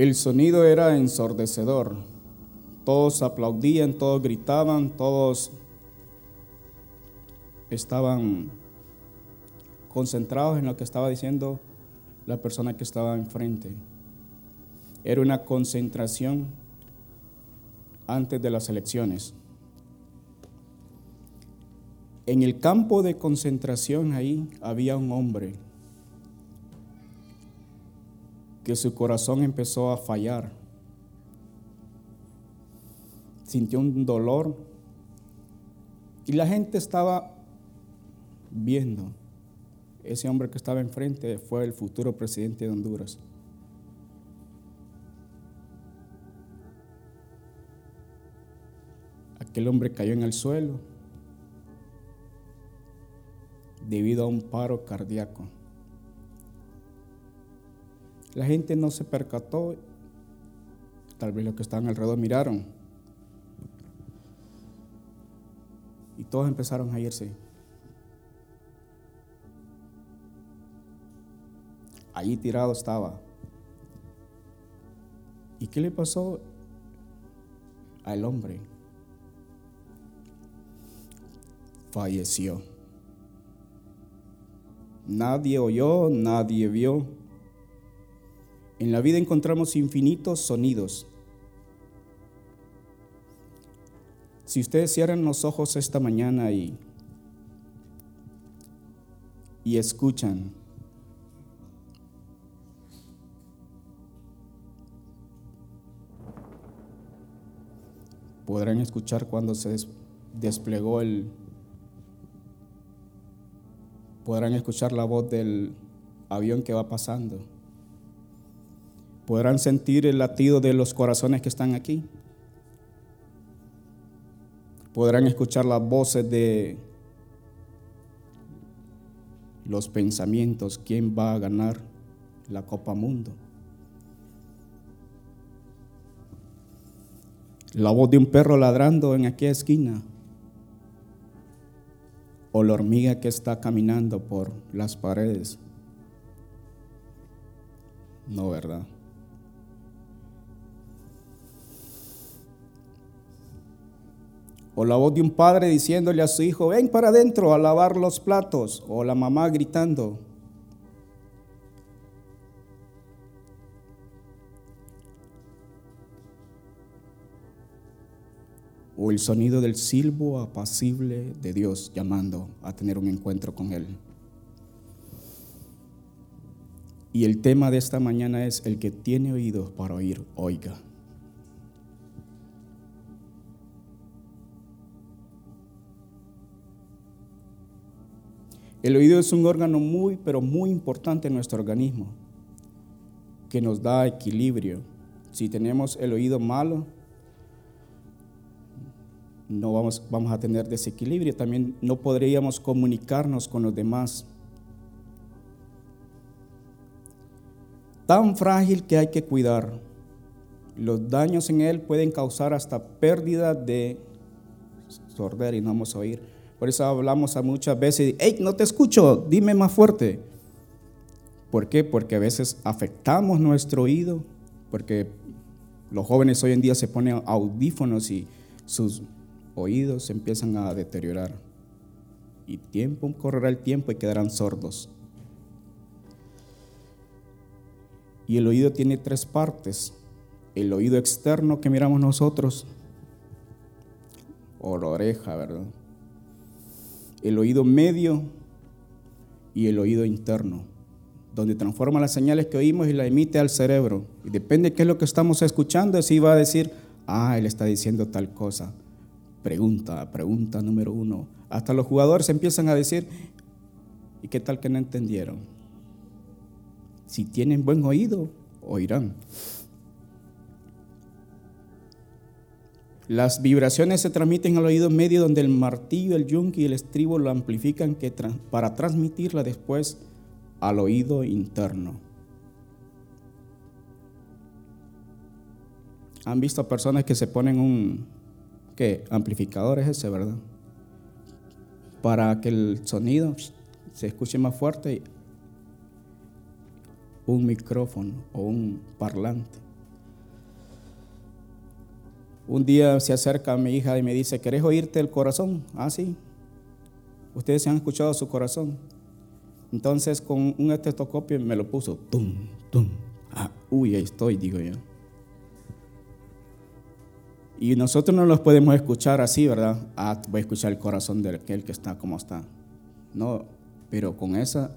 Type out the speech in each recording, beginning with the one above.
El sonido era ensordecedor. Todos aplaudían, todos gritaban, todos estaban concentrados en lo que estaba diciendo la persona que estaba enfrente. Era una concentración antes de las elecciones. En el campo de concentración ahí había un hombre que su corazón empezó a fallar. Sintió un dolor y la gente estaba viendo. Ese hombre que estaba enfrente fue el futuro presidente de Honduras. Aquel hombre cayó en el suelo debido a un paro cardíaco. La gente no se percató, tal vez los que estaban alrededor miraron. Y todos empezaron a irse. Allí tirado estaba. ¿Y qué le pasó al hombre? Falleció. Nadie oyó, nadie vio. En la vida encontramos infinitos sonidos. Si ustedes cierran los ojos esta mañana y, y escuchan, podrán escuchar cuando se desplegó el... Podrán escuchar la voz del avión que va pasando. Podrán sentir el latido de los corazones que están aquí. Podrán escuchar las voces de los pensamientos, quién va a ganar la Copa Mundo. la voz de un perro ladrando en aquella esquina, o la hormiga que está caminando por las paredes. No, ¿verdad? O la voz de un padre diciéndole a su hijo, ven para adentro a lavar los platos. O la mamá gritando, o el sonido del silbo apacible de Dios llamando a tener un encuentro con Él. Y el tema de esta mañana es el que tiene oídos para oír, oiga. El oído es un órgano muy, pero muy importante en nuestro organismo, que nos da equilibrio. Si tenemos el oído malo, no vamos, vamos a tener desequilibrio, también no podríamos comunicarnos con los demás. Tan frágil que hay que cuidar. Los daños en él pueden causar hasta pérdida de sorder y no vamos a oír. Por eso hablamos a muchas veces, hey, no te escucho, dime más fuerte. ¿Por qué? Porque a veces afectamos nuestro oído, porque los jóvenes hoy en día se ponen audífonos y sus oídos se empiezan a deteriorar. Y tiempo correrá el tiempo y quedarán sordos. Y el oído tiene tres partes. El oído externo que miramos nosotros, o la oreja, ¿verdad? El oído medio y el oído interno, donde transforma las señales que oímos y la emite al cerebro. Y depende de qué es lo que estamos escuchando, si va a decir, ah, él está diciendo tal cosa. Pregunta, pregunta número uno. Hasta los jugadores empiezan a decir, ¿y qué tal que no entendieron? Si tienen buen oído, oirán. Las vibraciones se transmiten al oído medio donde el martillo, el yunque y el estribo lo amplifican para transmitirla después al oído interno. ¿Han visto personas que se ponen un, ¿Qué? Amplificador es ese, ¿verdad? Para que el sonido se escuche más fuerte, un micrófono o un parlante. Un día se acerca a mi hija y me dice, ¿querés oírte el corazón? Ah, sí. Ustedes se han escuchado su corazón. Entonces con un estetoscopio me lo puso. Tum, tum. Ah, uy, ahí estoy, digo yo. Y nosotros no los podemos escuchar así, ¿verdad? Ah, voy a escuchar el corazón de aquel que está como está. No, pero con esa,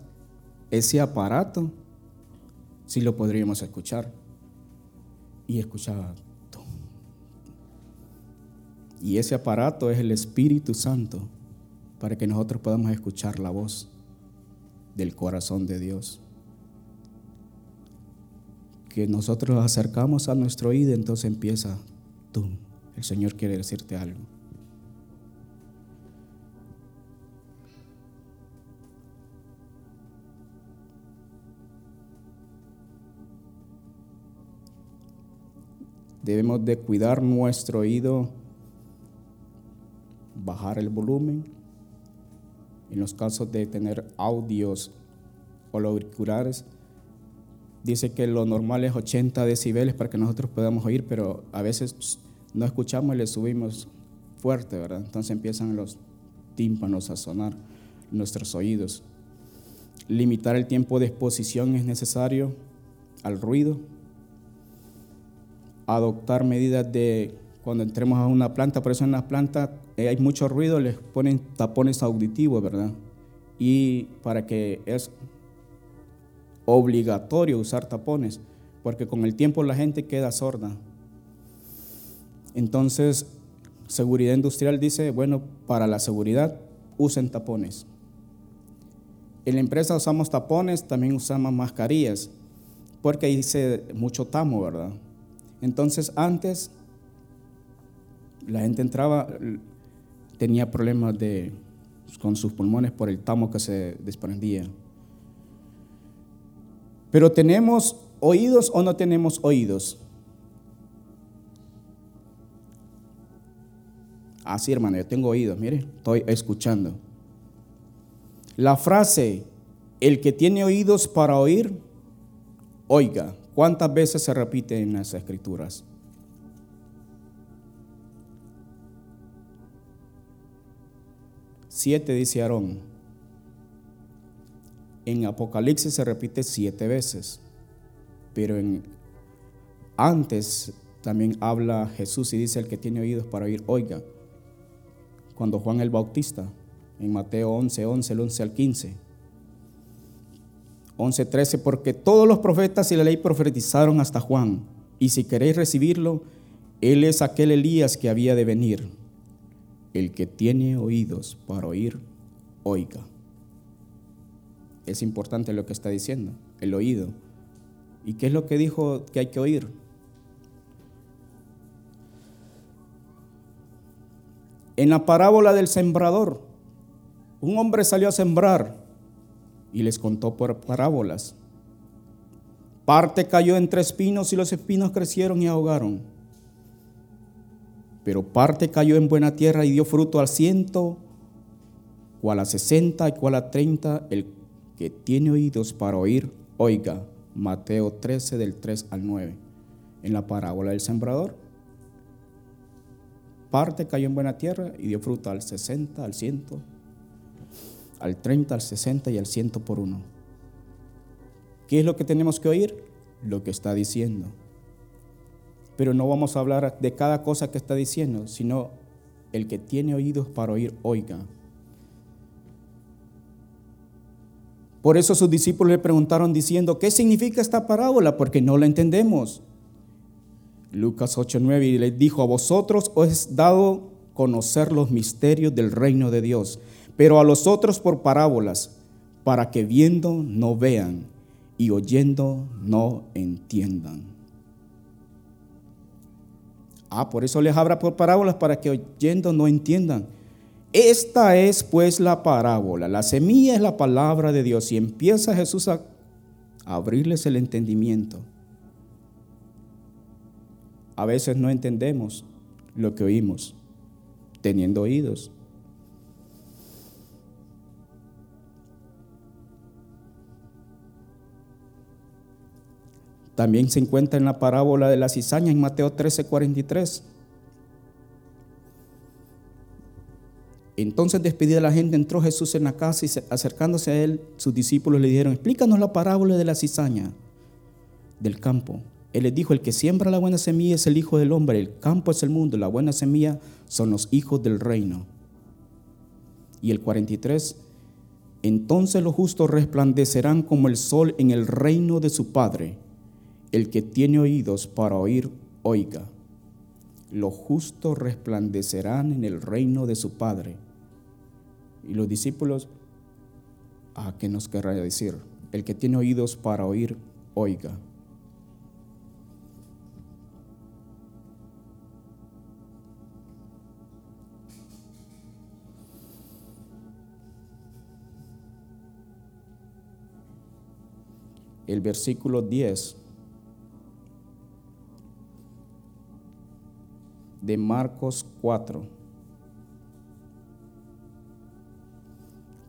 ese aparato sí lo podríamos escuchar. Y escuchaba. Y ese aparato es el Espíritu Santo para que nosotros podamos escuchar la voz del corazón de Dios. Que nosotros nos acercamos a nuestro oído, entonces empieza, tú, el Señor quiere decirte algo. Debemos de cuidar nuestro oído, bajar el volumen. En los casos de tener audios o auriculares, dice que lo normal es 80 decibeles para que nosotros podamos oír, pero a veces no escuchamos y le subimos fuerte, ¿verdad? Entonces empiezan los tímpanos a sonar nuestros oídos. Limitar el tiempo de exposición es necesario al ruido adoptar medidas de cuando entremos a una planta, por eso en las plantas eh, hay mucho ruido, les ponen tapones auditivos, ¿verdad? Y para que es obligatorio usar tapones, porque con el tiempo la gente queda sorda. Entonces, seguridad industrial dice, bueno, para la seguridad usen tapones. En la empresa usamos tapones, también usamos mascarillas, porque ahí dice mucho tamo, ¿verdad? Entonces antes la gente entraba, tenía problemas de, con sus pulmones por el tamo que se desprendía. Pero tenemos oídos o no tenemos oídos. Así, hermano, yo tengo oídos, mire, estoy escuchando. La frase, el que tiene oídos para oír, oiga. ¿Cuántas veces se repite en las escrituras? Siete dice Aarón. En Apocalipsis se repite siete veces, pero en, antes también habla Jesús y dice el que tiene oídos para oír, oiga. Cuando Juan el Bautista, en Mateo 11, 11, el 11 al 15, 11:13, porque todos los profetas y la ley profetizaron hasta Juan, y si queréis recibirlo, él es aquel Elías que había de venir. El que tiene oídos para oír, oiga. Es importante lo que está diciendo, el oído. ¿Y qué es lo que dijo que hay que oír? En la parábola del sembrador, un hombre salió a sembrar y les contó por parábolas. Parte cayó entre espinos y los espinos crecieron y ahogaron. Pero parte cayó en buena tierra y dio fruto al ciento, cual a sesenta y cual a treinta. El que tiene oídos para oír, oiga. Mateo 13 del 3 al 9. En la parábola del sembrador. Parte cayó en buena tierra y dio fruto al sesenta, al ciento al 30, al 60 y al 100 por uno. ¿Qué es lo que tenemos que oír? Lo que está diciendo. Pero no vamos a hablar de cada cosa que está diciendo, sino el que tiene oídos para oír, oiga. Por eso sus discípulos le preguntaron diciendo, ¿qué significa esta parábola? Porque no la entendemos. Lucas 8:9 y les dijo, a vosotros os es dado conocer los misterios del reino de Dios pero a los otros por parábolas, para que viendo no vean y oyendo no entiendan. Ah, por eso les habla por parábolas, para que oyendo no entiendan. Esta es pues la parábola. La semilla es la palabra de Dios y empieza Jesús a abrirles el entendimiento. A veces no entendemos lo que oímos, teniendo oídos. También se encuentra en la parábola de la cizaña en Mateo 13, 43. Entonces, despedida la gente, entró Jesús en la casa y acercándose a él, sus discípulos le dijeron, explícanos la parábola de la cizaña del campo. Él les dijo, el que siembra la buena semilla es el Hijo del Hombre, el campo es el mundo, la buena semilla son los hijos del reino. Y el 43, entonces los justos resplandecerán como el sol en el reino de su Padre. El que tiene oídos para oír, oiga. Los justos resplandecerán en el reino de su Padre. Y los discípulos, ¿a qué nos querrá decir? El que tiene oídos para oír, oiga. el versículo 10 de Marcos 4.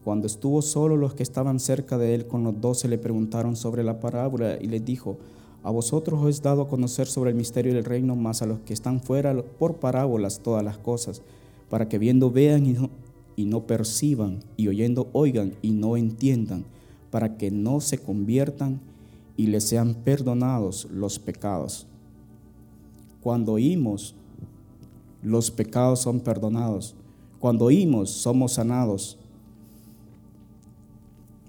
Cuando estuvo solo, los que estaban cerca de él con los doce le preguntaron sobre la parábola y les dijo, a vosotros os he dado a conocer sobre el misterio del reino, más a los que están fuera por parábolas todas las cosas, para que viendo vean y no, y no perciban, y oyendo oigan y no entiendan para que no se conviertan y les sean perdonados los pecados. Cuando oímos, los pecados son perdonados. Cuando oímos, somos sanados.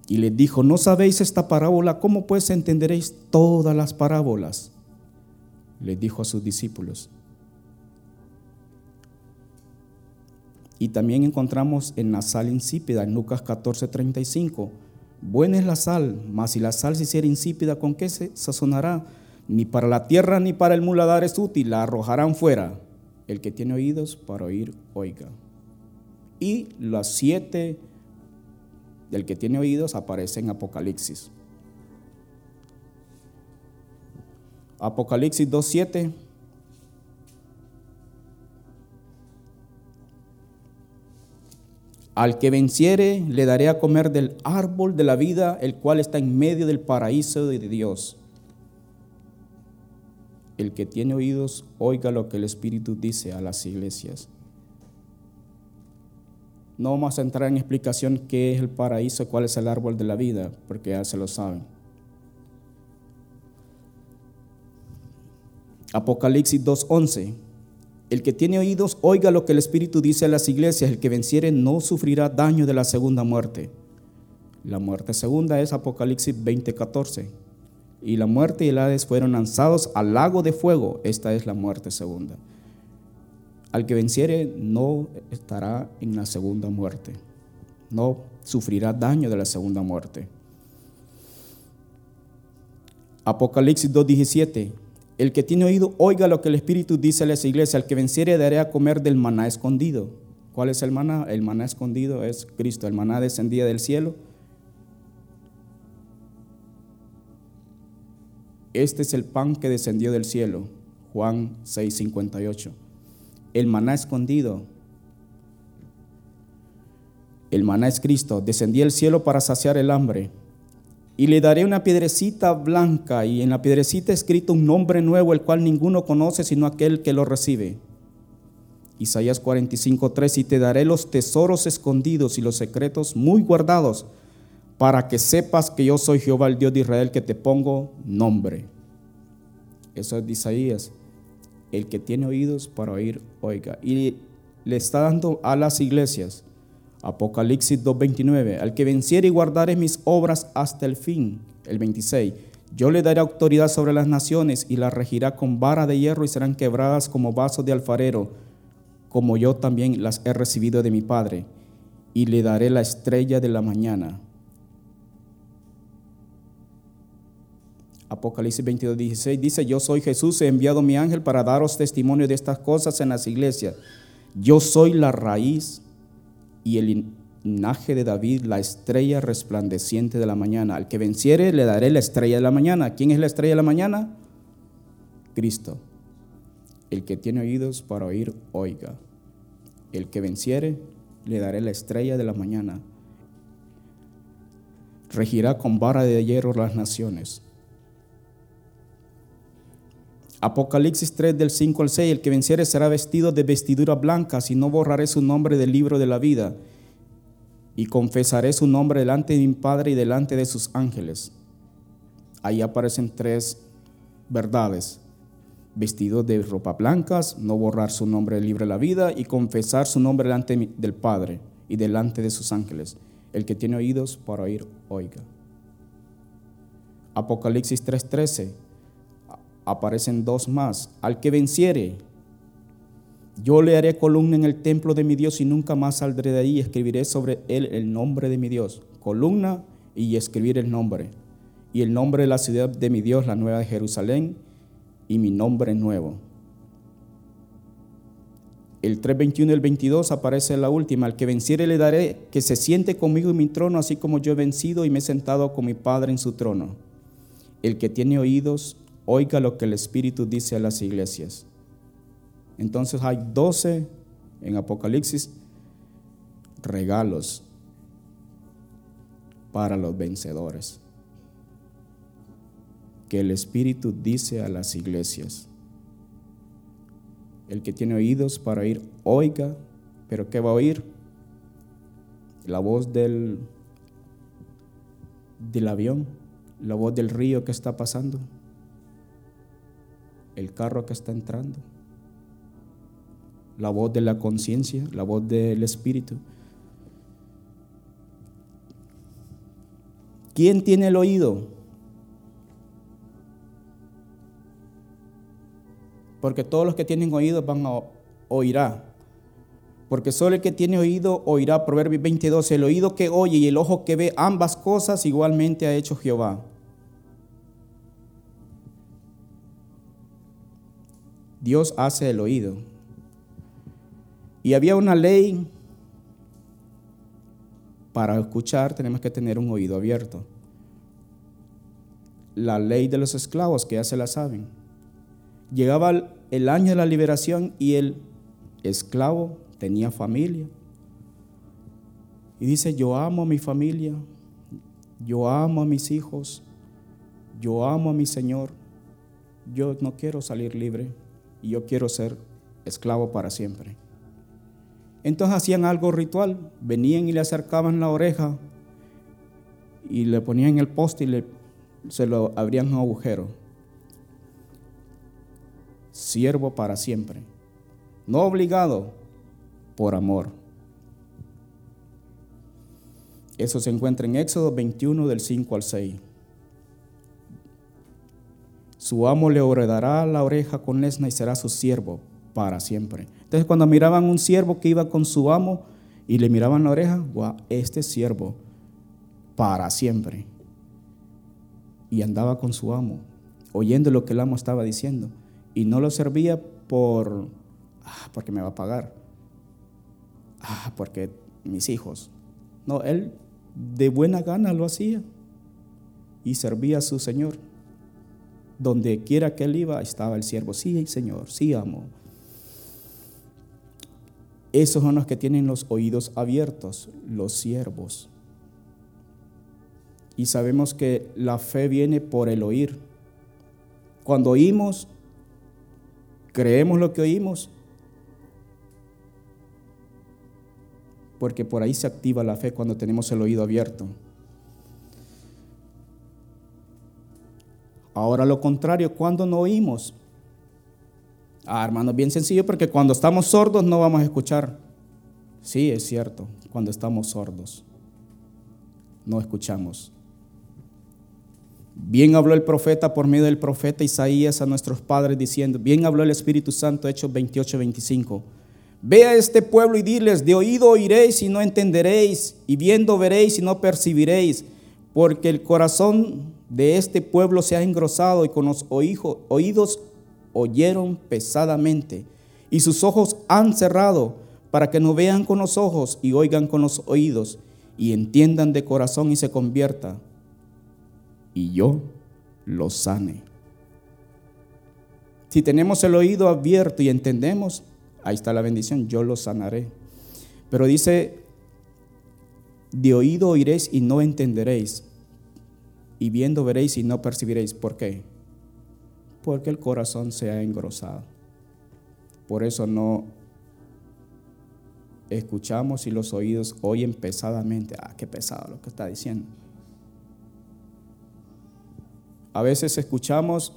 Y les dijo, ¿no sabéis esta parábola? ¿Cómo pues entenderéis todas las parábolas? Les dijo a sus discípulos. Y también encontramos en la sal insípida, en Lucas 14, 35 Buena es la sal, mas si la sal se hiciera insípida, ¿con qué se sazonará? Ni para la tierra ni para el muladar es útil, la arrojarán fuera. El que tiene oídos para oír, oiga. Y las siete del que tiene oídos aparecen en Apocalipsis. Apocalipsis 2.7 Al que venciere le daré a comer del árbol de la vida, el cual está en medio del paraíso de Dios. El que tiene oídos, oiga lo que el Espíritu dice a las iglesias. No vamos a entrar en explicación qué es el paraíso, cuál es el árbol de la vida, porque ya se lo saben. Apocalipsis 2.11 el que tiene oídos, oiga lo que el Espíritu dice a las iglesias. El que venciere no sufrirá daño de la segunda muerte. La muerte segunda es Apocalipsis 20:14. Y la muerte y el Hades fueron lanzados al lago de fuego. Esta es la muerte segunda. Al que venciere no estará en la segunda muerte. No sufrirá daño de la segunda muerte. Apocalipsis 2:17. El que tiene oído, oiga lo que el Espíritu dice a las iglesias. Al que venciere, daré a comer del maná escondido. ¿Cuál es el maná? El maná escondido es Cristo. El maná descendía del cielo. Este es el pan que descendió del cielo. Juan 6:58. El maná escondido. El maná es Cristo. Descendía del cielo para saciar el hambre y le daré una piedrecita blanca y en la piedrecita escrito un nombre nuevo, el cual ninguno conoce sino aquel que lo recibe. Isaías 45:3 y te daré los tesoros escondidos y los secretos muy guardados, para que sepas que yo soy Jehová el Dios de Israel que te pongo nombre. Eso es Isaías. El que tiene oídos para oír, oiga. Y le está dando a las iglesias Apocalipsis 2.29, al que venciere y guardare mis obras hasta el fin, el 26, yo le daré autoridad sobre las naciones y las regirá con vara de hierro y serán quebradas como vasos de alfarero, como yo también las he recibido de mi Padre, y le daré la estrella de la mañana. Apocalipsis 22, 16 dice, yo soy Jesús, he enviado mi ángel para daros testimonio de estas cosas en las iglesias. Yo soy la raíz y el linaje de David, la estrella resplandeciente de la mañana. Al que venciere le daré la estrella de la mañana. ¿Quién es la estrella de la mañana? Cristo. El que tiene oídos para oír, oiga. El que venciere le daré la estrella de la mañana. Regirá con vara de hierro las naciones. Apocalipsis 3 del 5 al 6, el que venciere será vestido de vestiduras blancas y no borraré su nombre del libro de la vida y confesaré su nombre delante de mi Padre y delante de sus ángeles. Ahí aparecen tres verdades. Vestido de ropa blancas, no borrar su nombre del libro de la vida y confesar su nombre delante del Padre y delante de sus ángeles. El que tiene oídos para oír, oiga. Apocalipsis 3:13 aparecen dos más. Al que venciere, yo le haré columna en el templo de mi Dios y nunca más saldré de ahí escribiré sobre él el nombre de mi Dios. Columna y escribir el nombre. Y el nombre de la ciudad de mi Dios, la nueva de Jerusalén, y mi nombre nuevo. El 3.21 y el 22 aparece la última. Al que venciere le daré que se siente conmigo en mi trono, así como yo he vencido y me he sentado con mi Padre en su trono. El que tiene oídos, oiga lo que el Espíritu dice a las iglesias. Entonces hay 12 en Apocalipsis regalos para los vencedores que el Espíritu dice a las iglesias. El que tiene oídos para oír, oiga, pero ¿qué va a oír? La voz del, del avión, la voz del río que está pasando, el carro que está entrando la voz de la conciencia, la voz del Espíritu. ¿Quién tiene el oído? Porque todos los que tienen oído van a oírá. Porque solo el que tiene oído oirá. Proverbios 22. El oído que oye y el ojo que ve ambas cosas igualmente ha hecho Jehová. Dios hace el oído. Y había una ley para escuchar tenemos que tener un oído abierto. La ley de los esclavos, que ya se la saben. Llegaba el año de la liberación y el esclavo tenía familia. Y dice, yo amo a mi familia, yo amo a mis hijos, yo amo a mi Señor, yo no quiero salir libre y yo quiero ser esclavo para siempre. Entonces hacían algo ritual, venían y le acercaban la oreja y le ponían el poste y le, se lo abrían un agujero. Siervo para siempre, no obligado, por amor. Eso se encuentra en Éxodo 21 del 5 al 6. Su amo le heredará la oreja con lesna y será su siervo para siempre. Entonces cuando miraban un siervo que iba con su amo y le miraban la oreja, wow, este siervo para siempre. Y andaba con su amo, oyendo lo que el amo estaba diciendo. Y no lo servía por, ah, porque me va a pagar. Ah, porque mis hijos. No, él de buena gana lo hacía y servía a su Señor. Donde quiera que él iba, estaba el siervo. Sí, Señor, sí, amo. Esos son los que tienen los oídos abiertos, los siervos. Y sabemos que la fe viene por el oír. Cuando oímos, creemos lo que oímos, porque por ahí se activa la fe cuando tenemos el oído abierto. Ahora lo contrario, cuando no oímos, Ah, hermano, bien sencillo porque cuando estamos sordos no vamos a escuchar. Sí, es cierto, cuando estamos sordos no escuchamos. Bien habló el profeta por medio del profeta Isaías a nuestros padres diciendo, bien habló el Espíritu Santo, Hechos 28, 25. Ve a este pueblo y diles, de oído oiréis y no entenderéis, y viendo veréis y no percibiréis, porque el corazón de este pueblo se ha engrosado y con los oídos oyeron pesadamente y sus ojos han cerrado para que no vean con los ojos y oigan con los oídos y entiendan de corazón y se convierta y yo los sane. Si tenemos el oído abierto y entendemos, ahí está la bendición, yo los sanaré. Pero dice, de oído oiréis y no entenderéis, y viendo veréis y no percibiréis. ¿Por qué? Porque el corazón se ha engrosado. Por eso no escuchamos y los oídos oyen pesadamente. Ah, qué pesado lo que está diciendo. A veces escuchamos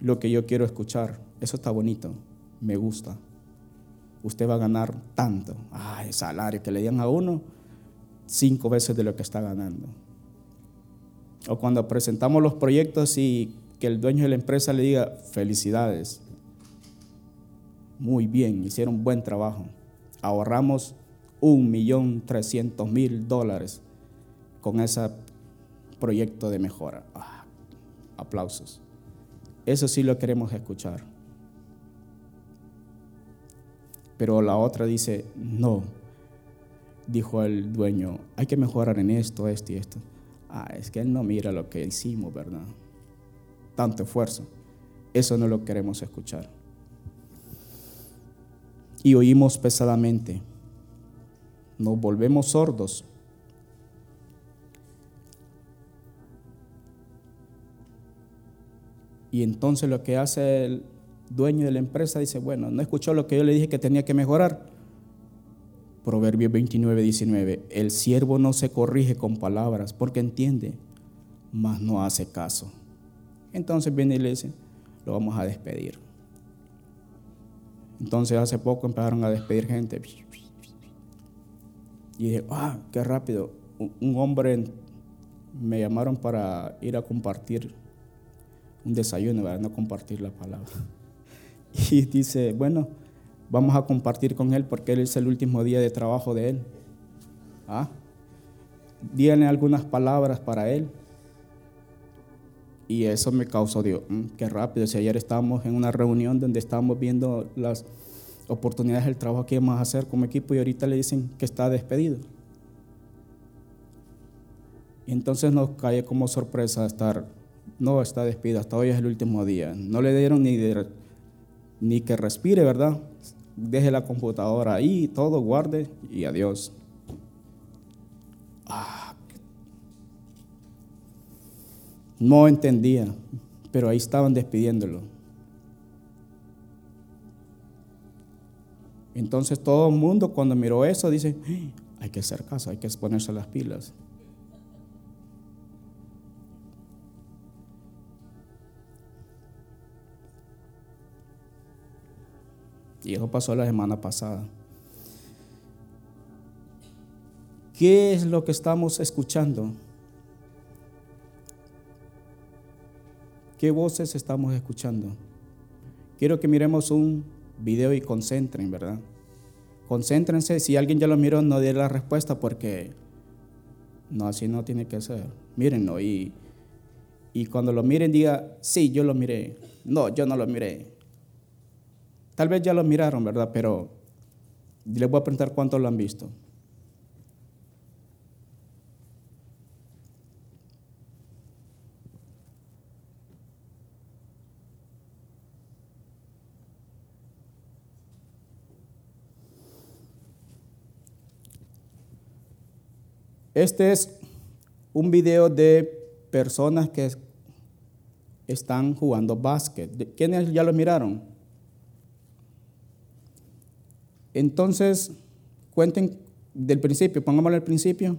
lo que yo quiero escuchar. Eso está bonito, me gusta. Usted va a ganar tanto. Ah, el salario que le dan a uno, cinco veces de lo que está ganando. O cuando presentamos los proyectos y que el dueño de la empresa le diga, felicidades, muy bien, hicieron buen trabajo. Ahorramos un millón trescientos mil dólares con ese proyecto de mejora. Ah, aplausos. Eso sí lo queremos escuchar. Pero la otra dice, no, dijo el dueño, hay que mejorar en esto, esto y esto. Ah, es que él no mira lo que hicimos, ¿verdad? Tanto esfuerzo. Eso no lo queremos escuchar. Y oímos pesadamente. Nos volvemos sordos. Y entonces lo que hace el dueño de la empresa dice, bueno, no escuchó lo que yo le dije que tenía que mejorar. Proverbio 29, 19. El siervo no se corrige con palabras porque entiende, mas no hace caso. Entonces viene y le dice, lo vamos a despedir. Entonces hace poco empezaron a despedir gente. Y dije, ah, qué rápido. Un hombre me llamaron para ir a compartir un desayuno, ¿verdad? no compartir la palabra. Y dice, bueno, vamos a compartir con él porque él es el último día de trabajo de él. ¿Ah? Díganle algunas palabras para él. Y eso me causó, digo, mm, qué rápido. Si ayer estábamos en una reunión donde estábamos viendo las oportunidades del trabajo que íbamos a hacer como equipo y ahorita le dicen que está despedido. Y entonces nos cae como sorpresa estar no está despido, hasta hoy es el último día. No le dieron ni, ni que respire, ¿verdad? Deje la computadora ahí, todo guarde y adiós. Ah, no entendía, pero ahí estaban despidiéndolo. Entonces todo el mundo cuando miró eso dice, hay que hacer caso, hay que ponerse las pilas. Y eso pasó la semana pasada. ¿Qué es lo que estamos escuchando? ¿Qué voces estamos escuchando? Quiero que miremos un video y concentren, ¿verdad? Concéntrense. Si alguien ya lo miró, no dé la respuesta porque no, así no tiene que ser. Mírenlo y, y cuando lo miren diga, sí, yo lo miré. No, yo no lo miré. Tal vez ya lo miraron, ¿verdad? Pero les voy a preguntar cuántos lo han visto. Este es un video de personas que están jugando básquet. ¿Quiénes ya lo miraron? Entonces, cuenten del principio, pongámoslo al principio.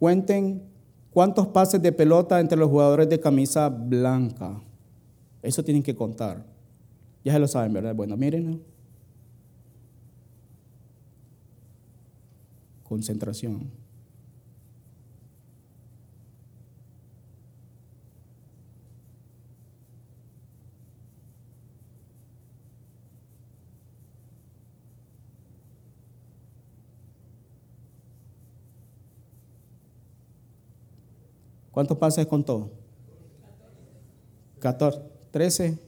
Cuenten cuántos pases de pelota entre los jugadores de camisa blanca. Eso tienen que contar. Ya se lo saben, ¿verdad? Bueno, miren. Concentración. ¿Cuántos pases contó? 14. 13.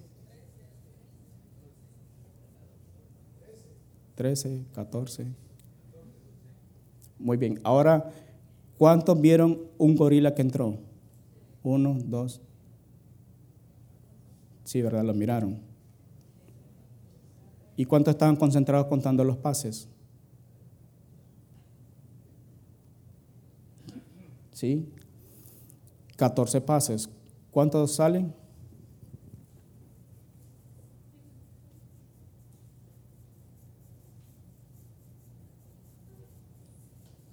13, 14. Muy bien. Ahora, ¿cuántos vieron un gorila que entró? Uno, dos. Sí, ¿verdad? Lo miraron. ¿Y cuántos estaban concentrados contando los pases? ¿sí? 14 pases. ¿Cuántos salen?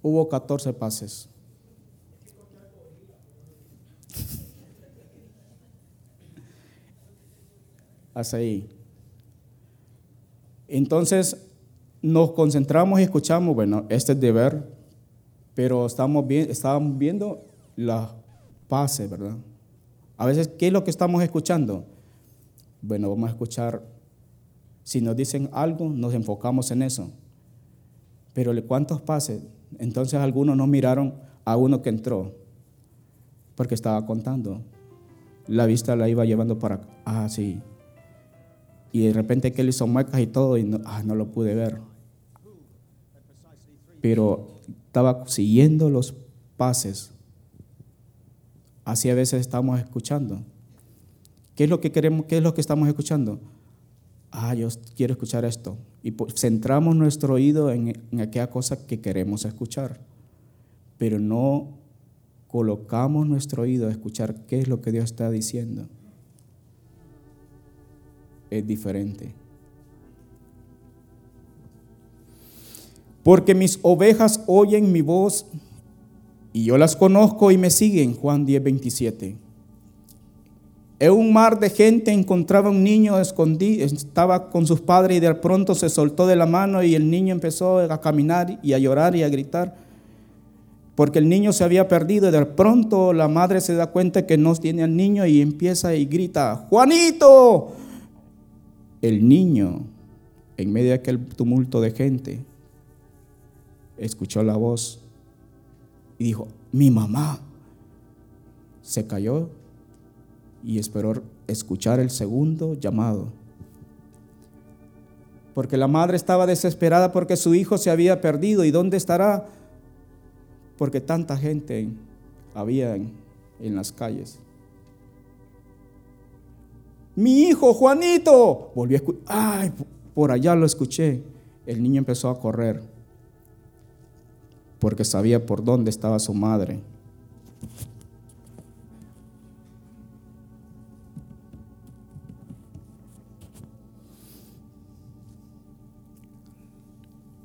Hubo 14 pases. Hasta ahí. Entonces nos concentramos y escuchamos, bueno, este es deber, pero estamos bien, estábamos viendo la pase, ¿verdad? A veces, ¿qué es lo que estamos escuchando? Bueno, vamos a escuchar, si nos dicen algo, nos enfocamos en eso. Pero ¿cuántos pases? Entonces algunos no miraron a uno que entró, porque estaba contando. La vista la iba llevando para, ah, sí. Y de repente que él hizo muecas y todo, y no, ah, no lo pude ver. Pero estaba siguiendo los pases. Así a veces estamos escuchando. ¿Qué es lo que queremos? ¿Qué es lo que estamos escuchando? Ah, yo quiero escuchar esto. Y centramos nuestro oído en, en aquella cosa que queremos escuchar. Pero no colocamos nuestro oído a escuchar qué es lo que Dios está diciendo. Es diferente. Porque mis ovejas oyen mi voz y yo las conozco y me siguen. Juan 10, 27. En un mar de gente encontraba un niño escondido, estaba con sus padres y de pronto se soltó de la mano y el niño empezó a caminar y a llorar y a gritar. Porque el niño se había perdido y de pronto la madre se da cuenta que no tiene al niño y empieza y grita, Juanito. El niño, en medio de aquel tumulto de gente, escuchó la voz y dijo, mi mamá. Se cayó y esperó escuchar el segundo llamado. Porque la madre estaba desesperada porque su hijo se había perdido. ¿Y dónde estará? Porque tanta gente había en, las calles. Mi hijo Juanito. Volvió a escuchar. Ay, por allá lo escuché. El niño empezó a correr porque sabía por dónde estaba su madre.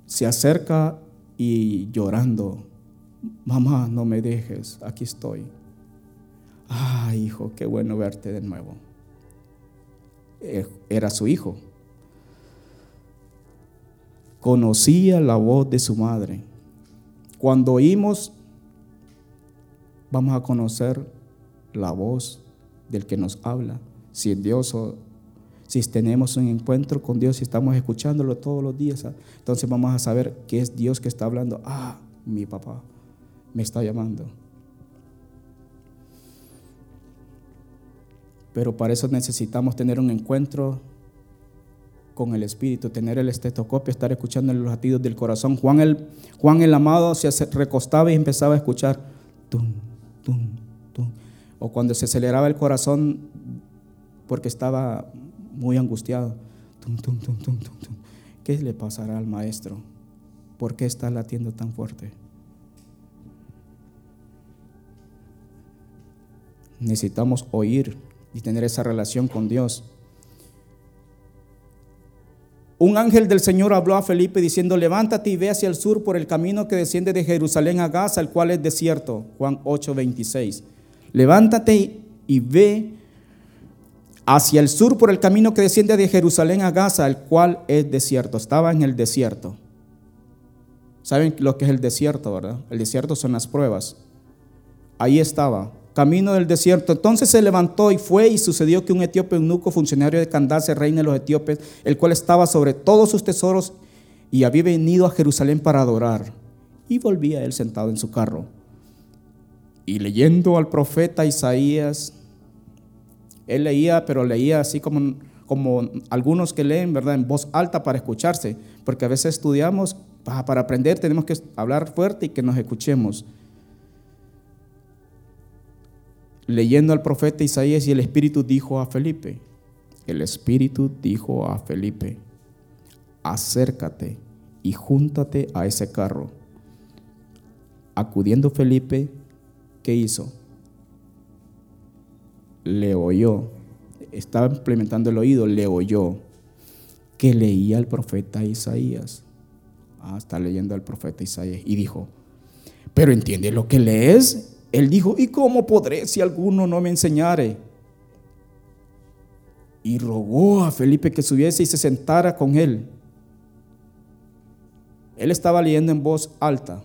Se acerca y llorando, mamá, no me dejes, aquí estoy. Ah, hijo, qué bueno verte de nuevo. Eh, era su hijo. Conocía la voz de su madre cuando oímos, vamos a conocer la voz del que nos habla. Si Dios o si tenemos un encuentro con Dios y estamos escuchándolo todos los días, ¿ah? entonces vamos a saber que es Dios que está hablando. Ah, mi papá me está llamando. Pero para eso necesitamos tener un encuentro con el Espíritu, tener el estetoscopio, estar escuchando los latidos del corazón. Juan el, Juan el amado se recostaba y empezaba a escuchar. Tum, tum, tum. O cuando se aceleraba el corazón porque estaba muy angustiado. Tum, tum, tum, tum, tum, ¿Qué le pasará al maestro? ¿Por qué está latiendo tan fuerte? Necesitamos oír y tener esa relación con Dios. Un ángel del Señor habló a Felipe diciendo, levántate y ve hacia el sur por el camino que desciende de Jerusalén a Gaza, el cual es desierto. Juan 8, 26. Levántate y ve hacia el sur por el camino que desciende de Jerusalén a Gaza, el cual es desierto. Estaba en el desierto. ¿Saben lo que es el desierto, verdad? El desierto son las pruebas. Ahí estaba camino del desierto. Entonces se levantó y fue y sucedió que un etíope eunuco, funcionario de Candace, reina de los etíopes, el cual estaba sobre todos sus tesoros y había venido a Jerusalén para adorar. Y volvía él sentado en su carro. Y leyendo al profeta Isaías, él leía, pero leía así como, como algunos que leen, ¿verdad? En voz alta para escucharse, porque a veces estudiamos, para aprender tenemos que hablar fuerte y que nos escuchemos leyendo al profeta Isaías y el Espíritu dijo a Felipe, el Espíritu dijo a Felipe, acércate y júntate a ese carro. Acudiendo Felipe, ¿qué hizo? Le oyó, estaba implementando el oído, le oyó que leía el profeta Isaías. Ah, está leyendo al profeta Isaías y dijo, pero entiende lo que lees. Él dijo, ¿y cómo podré si alguno no me enseñare? Y rogó a Felipe que subiese y se sentara con él. Él estaba leyendo en voz alta.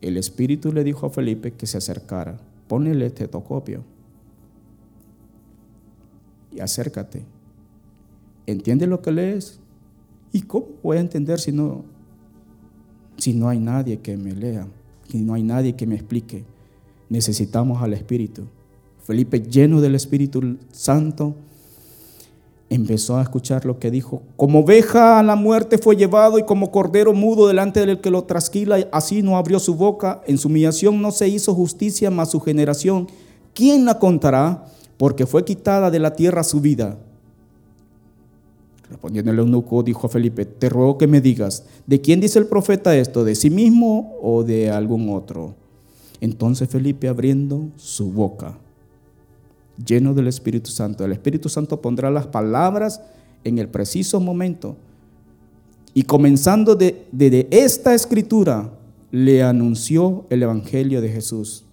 El Espíritu le dijo a Felipe que se acercara. Ponle el estetoscopio y acércate. ¿Entiende lo que lees? ¿Y cómo voy a entender si no, si no hay nadie que me lea? Si no hay nadie que me explique. Necesitamos al Espíritu. Felipe, lleno del Espíritu Santo, empezó a escuchar lo que dijo. Como oveja a la muerte fue llevado y como cordero mudo delante del que lo trasquila, así no abrió su boca. En su humillación no se hizo justicia, mas su generación, ¿quién la contará? Porque fue quitada de la tierra su vida. Respondiendo el eunuco, dijo a Felipe, te ruego que me digas, ¿de quién dice el profeta esto? ¿De sí mismo o de algún otro? Entonces Felipe abriendo su boca, lleno del Espíritu Santo, el Espíritu Santo pondrá las palabras en el preciso momento. Y comenzando desde de, esta escritura, le anunció el Evangelio de Jesús,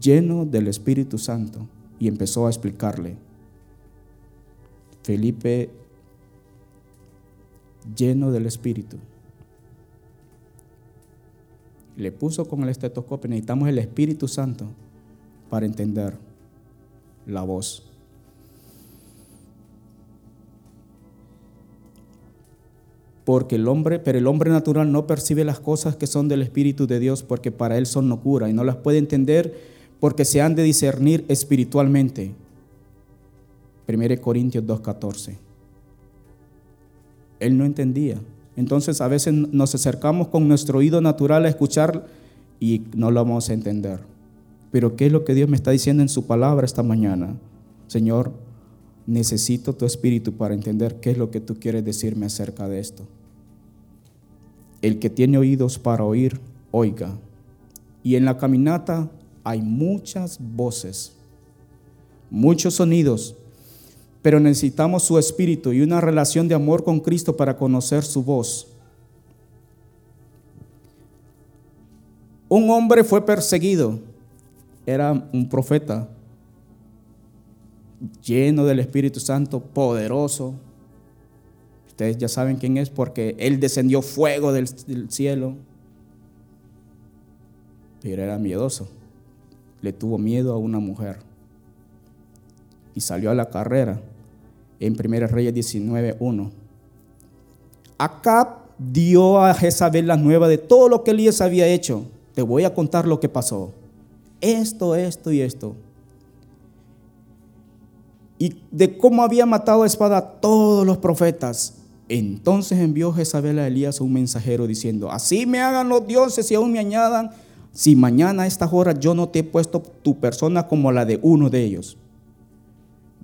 lleno del Espíritu Santo, y empezó a explicarle Felipe lleno del Espíritu. Le puso con el estetoscopio, necesitamos el Espíritu Santo para entender la voz. Porque el hombre, pero el hombre natural no percibe las cosas que son del Espíritu de Dios porque para él son locura y no las puede entender porque se han de discernir espiritualmente. 1 Corintios 2.14. Él no entendía. Entonces a veces nos acercamos con nuestro oído natural a escuchar y no lo vamos a entender. Pero ¿qué es lo que Dios me está diciendo en su palabra esta mañana? Señor, necesito tu espíritu para entender qué es lo que tú quieres decirme acerca de esto. El que tiene oídos para oír, oiga. Y en la caminata hay muchas voces, muchos sonidos, pero necesitamos su espíritu y una relación de amor con Cristo para conocer su voz. Un hombre fue perseguido, era un profeta, lleno del Espíritu Santo, poderoso. Ustedes ya saben quién es porque él descendió fuego del, cielo, pero era miedoso, le tuvo miedo a una mujer. Y salió a la carrera en 1 Reyes 19.1. Acá dio a Jezabel la nueva de todo lo que Elías había hecho. Te voy a contar lo que pasó. Esto, esto y esto. Y de cómo había matado a espada a todos los profetas. Entonces envió Jezabel a Elías un mensajero diciendo, así me hagan los dioses y aún me añadan, si mañana a esta hora yo no te he puesto tu persona como la de uno de ellos.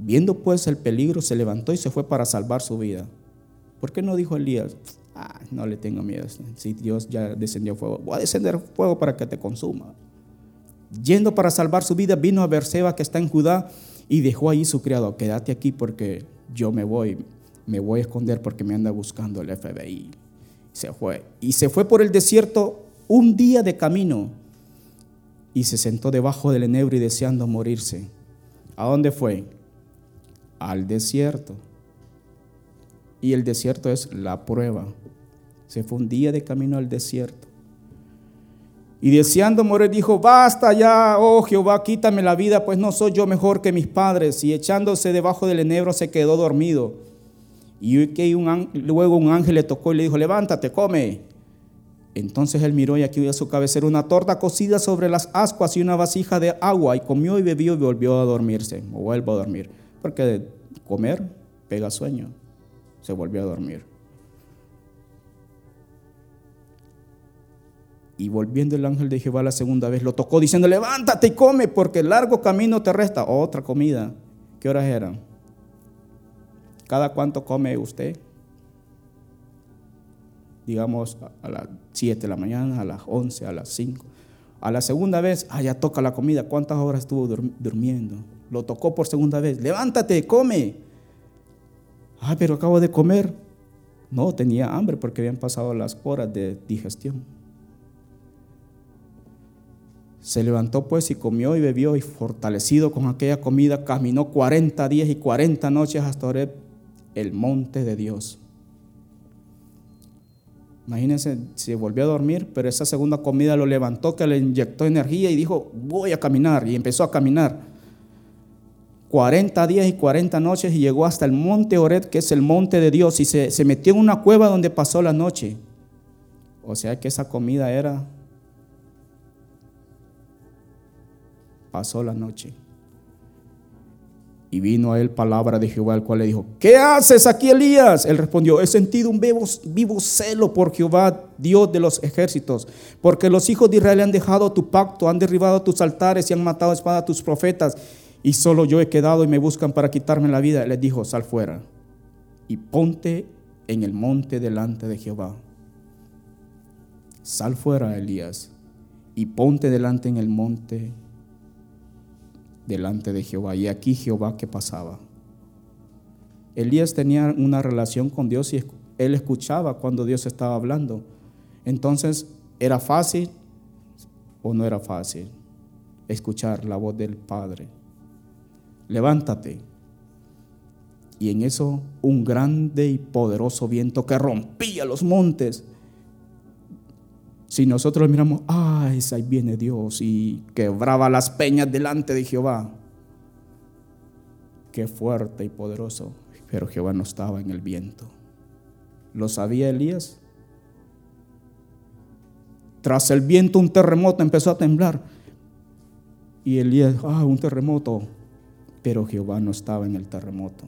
Viendo pues el peligro, se levantó y se fue para salvar su vida. ¿Por qué no dijo Elías? Ah, no le tengo miedo. Si Dios ya descendió fuego, voy a descender fuego para que te consuma. Yendo para salvar su vida, vino a Berseba que está en Judá y dejó ahí su criado. Quédate aquí porque yo me voy, me voy a esconder porque me anda buscando el FBI. Se fue. Y se fue por el desierto un día de camino y se sentó debajo del enebro y deseando morirse. ¿A dónde fue? Al desierto. Y el desierto es la prueba. Se fue un día de camino al desierto. Y deseando morir dijo, basta ya, oh Jehová, quítame la vida, pues no soy yo mejor que mis padres. Y echándose debajo del enebro se quedó dormido. Y luego un ángel le tocó y le dijo, levántate, come. Entonces él miró y aquí a su cabecera una torta cocida sobre las ascuas y una vasija de agua. Y comió y bebió y volvió a dormirse, o vuelvo a dormir porque de comer pega sueño. Se volvió a dormir. Y volviendo el ángel de Jehová la segunda vez, lo tocó diciendo, levántate y come, porque el largo camino te resta. Otra comida. ¿Qué horas eran? ¿Cada cuánto come usted? digamos a las 7 de la mañana, a las 11, a las 5. A la segunda vez, ah, ya toca la comida. ¿Cuántas horas estuvo durmiendo? Lo tocó por segunda vez. Levántate, come. Ah, pero acabo de comer. No, tenía hambre porque habían pasado las horas de digestión. Se levantó pues y comió y bebió y fortalecido con aquella comida, caminó 40 días y 40 noches hasta Oreb, el monte de Dios. Imagínense, se volvió a dormir, pero esa segunda comida lo levantó, que le inyectó energía y dijo, voy a caminar. Y empezó a caminar. 40 días y 40 noches y llegó hasta el monte Ored, que es el monte de Dios, y se, metió en una cueva donde pasó la noche. O sea que esa comida era, pasó la noche. Y vino a él palabra de Jehová, el cual le dijo, ¿qué haces aquí, Elías? Él respondió, he sentido un vivo, vivo, celo por Jehová, Dios de los ejércitos, porque los hijos de Israel han dejado tu pacto, han derribado tus altares y han matado a espada a tus profetas, y solo yo he quedado y me buscan para quitarme la vida. Les dijo, sal fuera y ponte en el monte delante de Jehová. Sal fuera, Elías, y ponte delante en el monte delante de Jehová. Y aquí Jehová que pasaba. Elías tenía una relación con Dios y él escuchaba cuando Dios estaba hablando. Entonces, ¿era fácil o no era fácil escuchar la voz del Padre? Levántate. Y en eso un grande y poderoso viento que rompía los montes si nosotros miramos, ah, ahí viene Dios y quebraba las peñas delante de Jehová. Qué fuerte y poderoso. Pero Jehová no estaba en el viento. ¿Lo sabía Elías? Tras el viento un terremoto empezó a temblar. Y Elías, ah, un terremoto. Pero Jehová no estaba en el terremoto.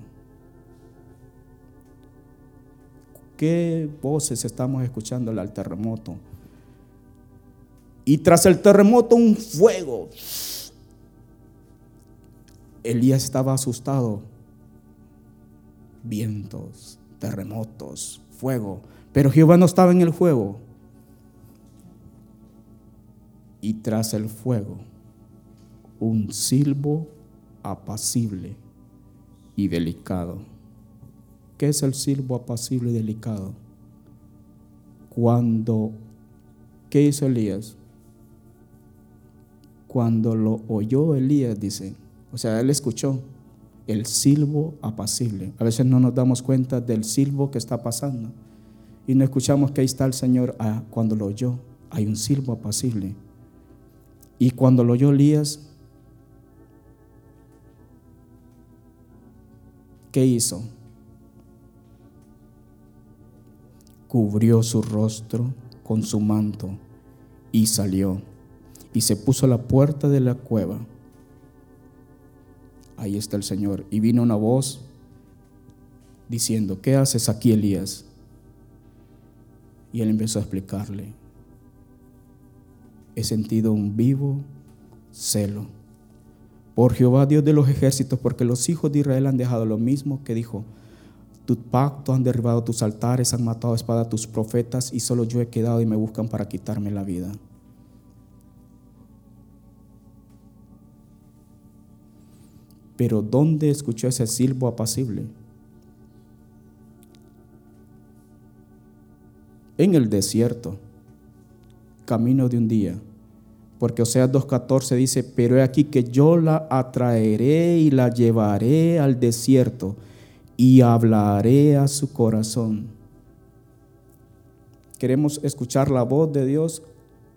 ¿Qué voces estamos escuchando al terremoto? Y tras el terremoto un fuego. Elías estaba asustado. Vientos, terremotos, fuego. Pero Jehová no estaba en el fuego. Y tras el fuego, un silbo apacible y delicado. ¿Qué es el silbo apacible y delicado? Cuando, ¿qué hizo Elías? Cuando lo oyó Elías, dice, o sea, él escuchó el silbo apacible. A veces no nos damos cuenta del silbo que está pasando y no escuchamos que ahí está el Señor ah, cuando lo oyó. Hay un silbo apacible. Y cuando lo oyó Elías, ¿qué hizo? Cubrió su rostro con su manto y salió y se puso a la puerta de la cueva. Ahí está el Señor. Y vino una voz diciendo, ¿qué haces aquí, Elías? Y él empezó a explicarle, he sentido un vivo celo por Jehová, Dios de los ejércitos, porque los hijos de Israel han dejado lo mismo que dijo, tu pacto han derribado tus altares, han matado a espada a tus profetas, y solo yo he quedado y me buscan para quitarme la vida. Pero ¿dónde escuchó ese silbo apacible? En el desierto, camino de un día. Porque Oseas 2.14 dice, pero he aquí que yo la atraeré y la llevaré al desierto y hablaré a su corazón. Queremos escuchar la voz de Dios.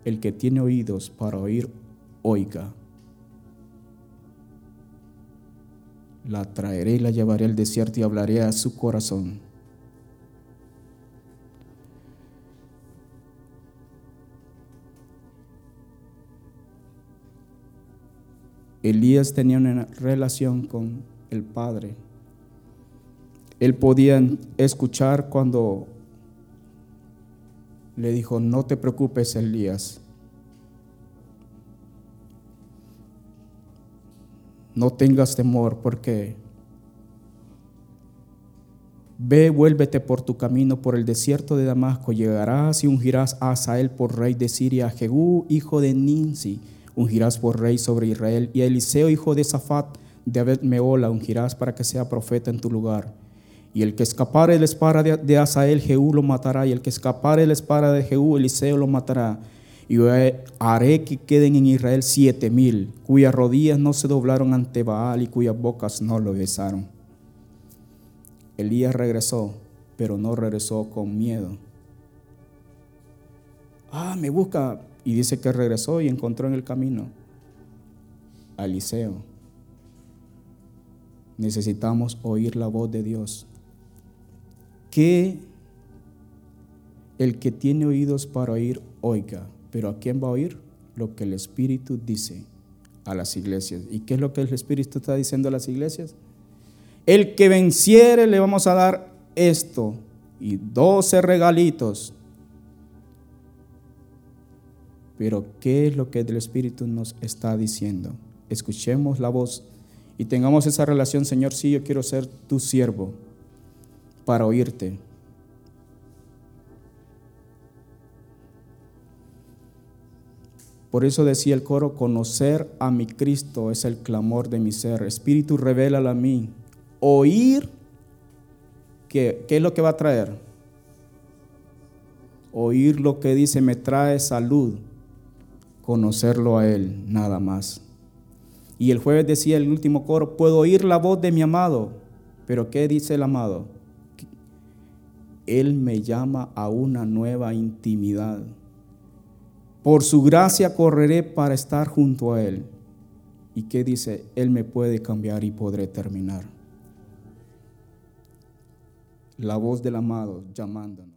El que tiene oídos para oír, oiga. La traeré y la llevaré al desierto y hablaré a su corazón. Elías tenía una relación con el Padre. Él podía escuchar cuando le dijo, no te preocupes, Elías, no tengas temor porque Ve, vuélvete por tu camino por el desierto de Damasco, llegarás y ungirás a Asael por rey de Siria, a Jehú, hijo de Ninsi, ungirás por rey sobre Israel, y a Eliseo, hijo de Safat, de Abed Meola, ungirás para que sea profeta en tu lugar. Y el que escapare de la espada de Asael, Jehú lo matará, y el que escapare de la espada de Jehú, Eliseo lo matará. Y haré que queden en Israel siete mil, cuyas rodillas no se doblaron ante Baal y cuyas bocas no lo besaron. Elías regresó, pero no regresó con miedo. Ah, me busca. Y dice que regresó y encontró en el camino a Eliseo. Necesitamos oír la voz de Dios. Que el que tiene oídos para oír, oiga. Pero ¿a quién va a oír? Lo que el Espíritu dice a las iglesias. ¿Y qué es lo que el Espíritu está diciendo a las iglesias? El que venciere le vamos a dar esto y doce regalitos. Pero ¿qué es lo que el Espíritu nos está diciendo? Escuchemos la voz y tengamos esa relación, Señor, sí, yo quiero ser tu siervo para oírte. Por eso decía el coro, conocer a mi Cristo es el clamor de mi ser. Espíritu, revélala a mí oír, ¿qué, ¿qué es lo que va a traer? Oír lo que dice me trae salud, conocerlo a Él, nada más. Y el jueves decía el último coro, puedo oír la voz de mi amado, pero ¿qué dice el amado? Él me llama a una nueva intimidad. Por su gracia correré para estar junto a Él. ¿Y qué dice? Él me puede cambiar y podré terminar la voz del amado llamándonos.